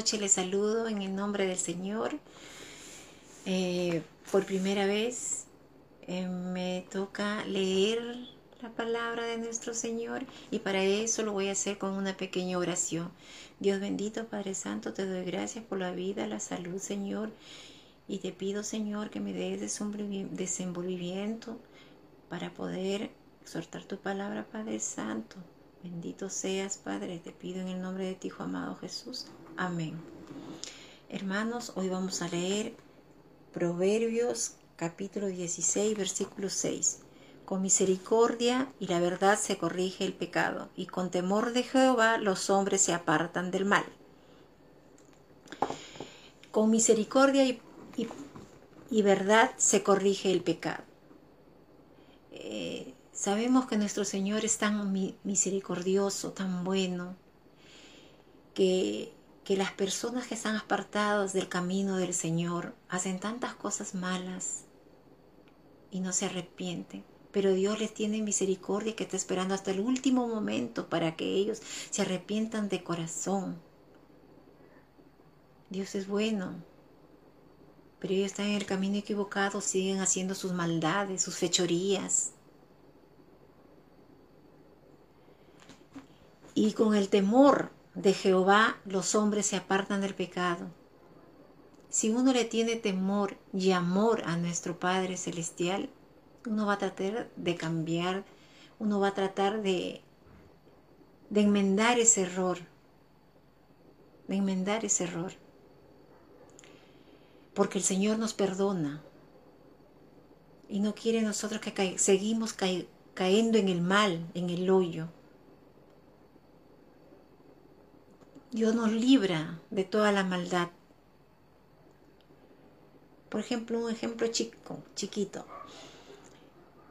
noche les saludo en el nombre del Señor. Eh, por primera vez eh, me toca leer la palabra de nuestro Señor y para eso lo voy a hacer con una pequeña oración. Dios bendito, Padre Santo, te doy gracias por la vida, la salud, Señor. Y te pido, Señor, que me des desenvolvimiento para poder exhortar tu palabra, Padre Santo. Bendito seas, Padre, te pido en el nombre de ti, Hijo amado Jesús. Amén. Hermanos, hoy vamos a leer Proverbios capítulo 16, versículo 6. Con misericordia y la verdad se corrige el pecado, y con temor de Jehová los hombres se apartan del mal. Con misericordia y, y verdad se corrige el pecado. Eh, Sabemos que nuestro Señor es tan misericordioso, tan bueno, que, que las personas que están apartadas del camino del Señor hacen tantas cosas malas y no se arrepienten. Pero Dios les tiene misericordia que está esperando hasta el último momento para que ellos se arrepientan de corazón. Dios es bueno, pero ellos están en el camino equivocado, siguen haciendo sus maldades, sus fechorías. Y con el temor de Jehová los hombres se apartan del pecado. Si uno le tiene temor y amor a nuestro Padre Celestial, uno va a tratar de cambiar, uno va a tratar de, de enmendar ese error, de enmendar ese error. Porque el Señor nos perdona y no quiere nosotros que seguimos cayendo en el mal, en el hoyo. Dios nos libra de toda la maldad. Por ejemplo, un ejemplo chico, chiquito.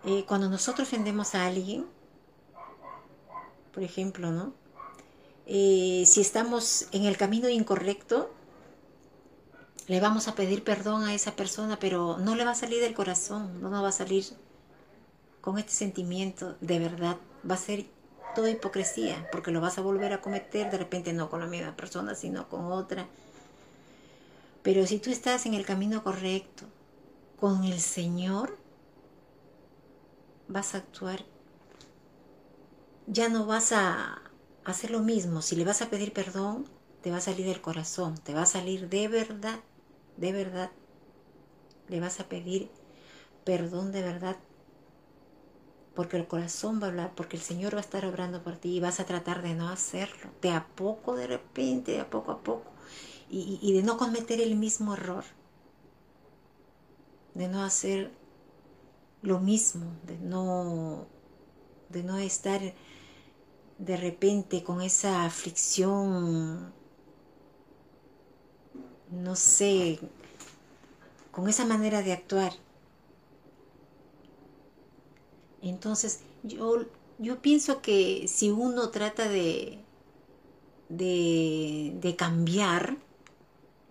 Eh, cuando nosotros ofendemos a alguien, por ejemplo, ¿no? Eh, si estamos en el camino incorrecto, le vamos a pedir perdón a esa persona, pero no le va a salir del corazón, no nos va a salir con este sentimiento de verdad. Va a ser toda hipocresía, porque lo vas a volver a cometer de repente no con la misma persona, sino con otra. Pero si tú estás en el camino correcto, con el Señor, vas a actuar. Ya no vas a hacer lo mismo. Si le vas a pedir perdón, te va a salir del corazón, te va a salir de verdad, de verdad. Le vas a pedir perdón de verdad porque el corazón va a hablar, porque el Señor va a estar obrando por ti y vas a tratar de no hacerlo, de a poco, de repente, de a poco a poco, y, de no cometer el mismo error, de no hacer lo mismo, de no, de no estar de repente con esa aflicción, no sé, con esa manera de actuar entonces, yo, yo pienso que si uno trata de, de, de cambiar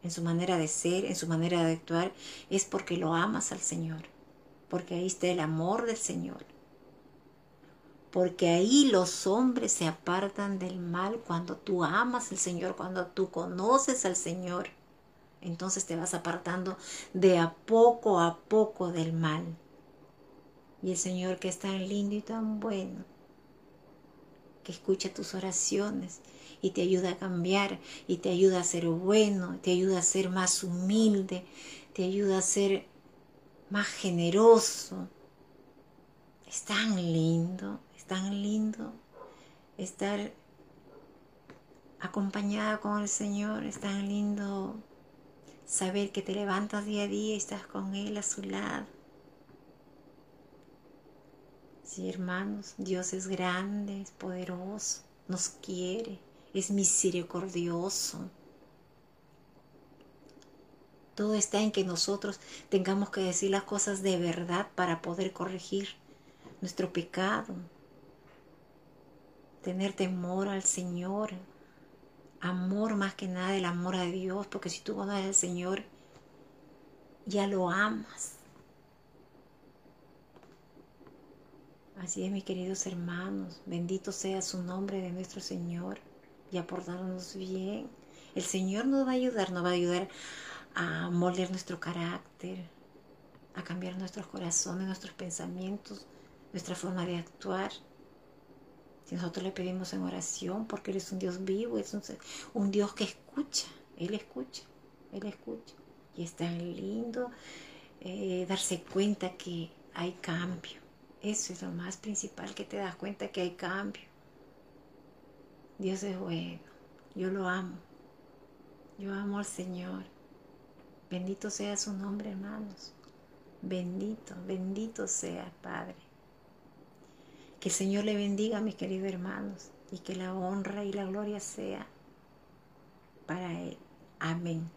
en su manera de ser, en su manera de actuar, es porque lo amas al Señor, porque ahí está el amor del Señor. Porque ahí los hombres se apartan del mal cuando tú amas al Señor, cuando tú conoces al Señor. Entonces te vas apartando de a poco a poco del mal. Y el Señor que es tan lindo y tan bueno, que escucha tus oraciones y te ayuda a cambiar y te ayuda a ser bueno, te ayuda a ser más humilde, te ayuda a ser más generoso. Es tan lindo, es tan lindo estar acompañada con el Señor, es tan lindo saber que te levantas día a día y estás con Él a su lado Sí, hermanos, Dios es grande, es poderoso, nos quiere, es misericordioso. Todo está en que nosotros tengamos que decir las cosas de verdad para poder corregir nuestro pecado. Tener temor al Señor. Amor más que nada, el amor a Dios, porque si tú conoces al Señor, ya lo amas. Así es, mis queridos hermanos, bendito sea su nombre de nuestro Señor y aportarnos bien El Señor nos va a ayudar, nos va a ayudar a moldear nuestro carácter, a cambiar nuestros corazones, nuestros pensamientos, nuestra forma de actuar. Si nosotros le pedimos en oración, porque Él es un Dios vivo, es un, Dios que escucha, Él escucha, Él escucha. Y es tan lindo eh, darse cuenta que hay cambio. Eso es lo más principal, que te das cuenta que hay cambio. Dios es bueno, yo lo amo, yo amo al Señor. Bendito sea su nombre, hermanos. Bendito, bendito sea, Padre. Que el Señor le bendiga, mis queridos hermanos, y que la honra y la gloria sea para Él. Amén.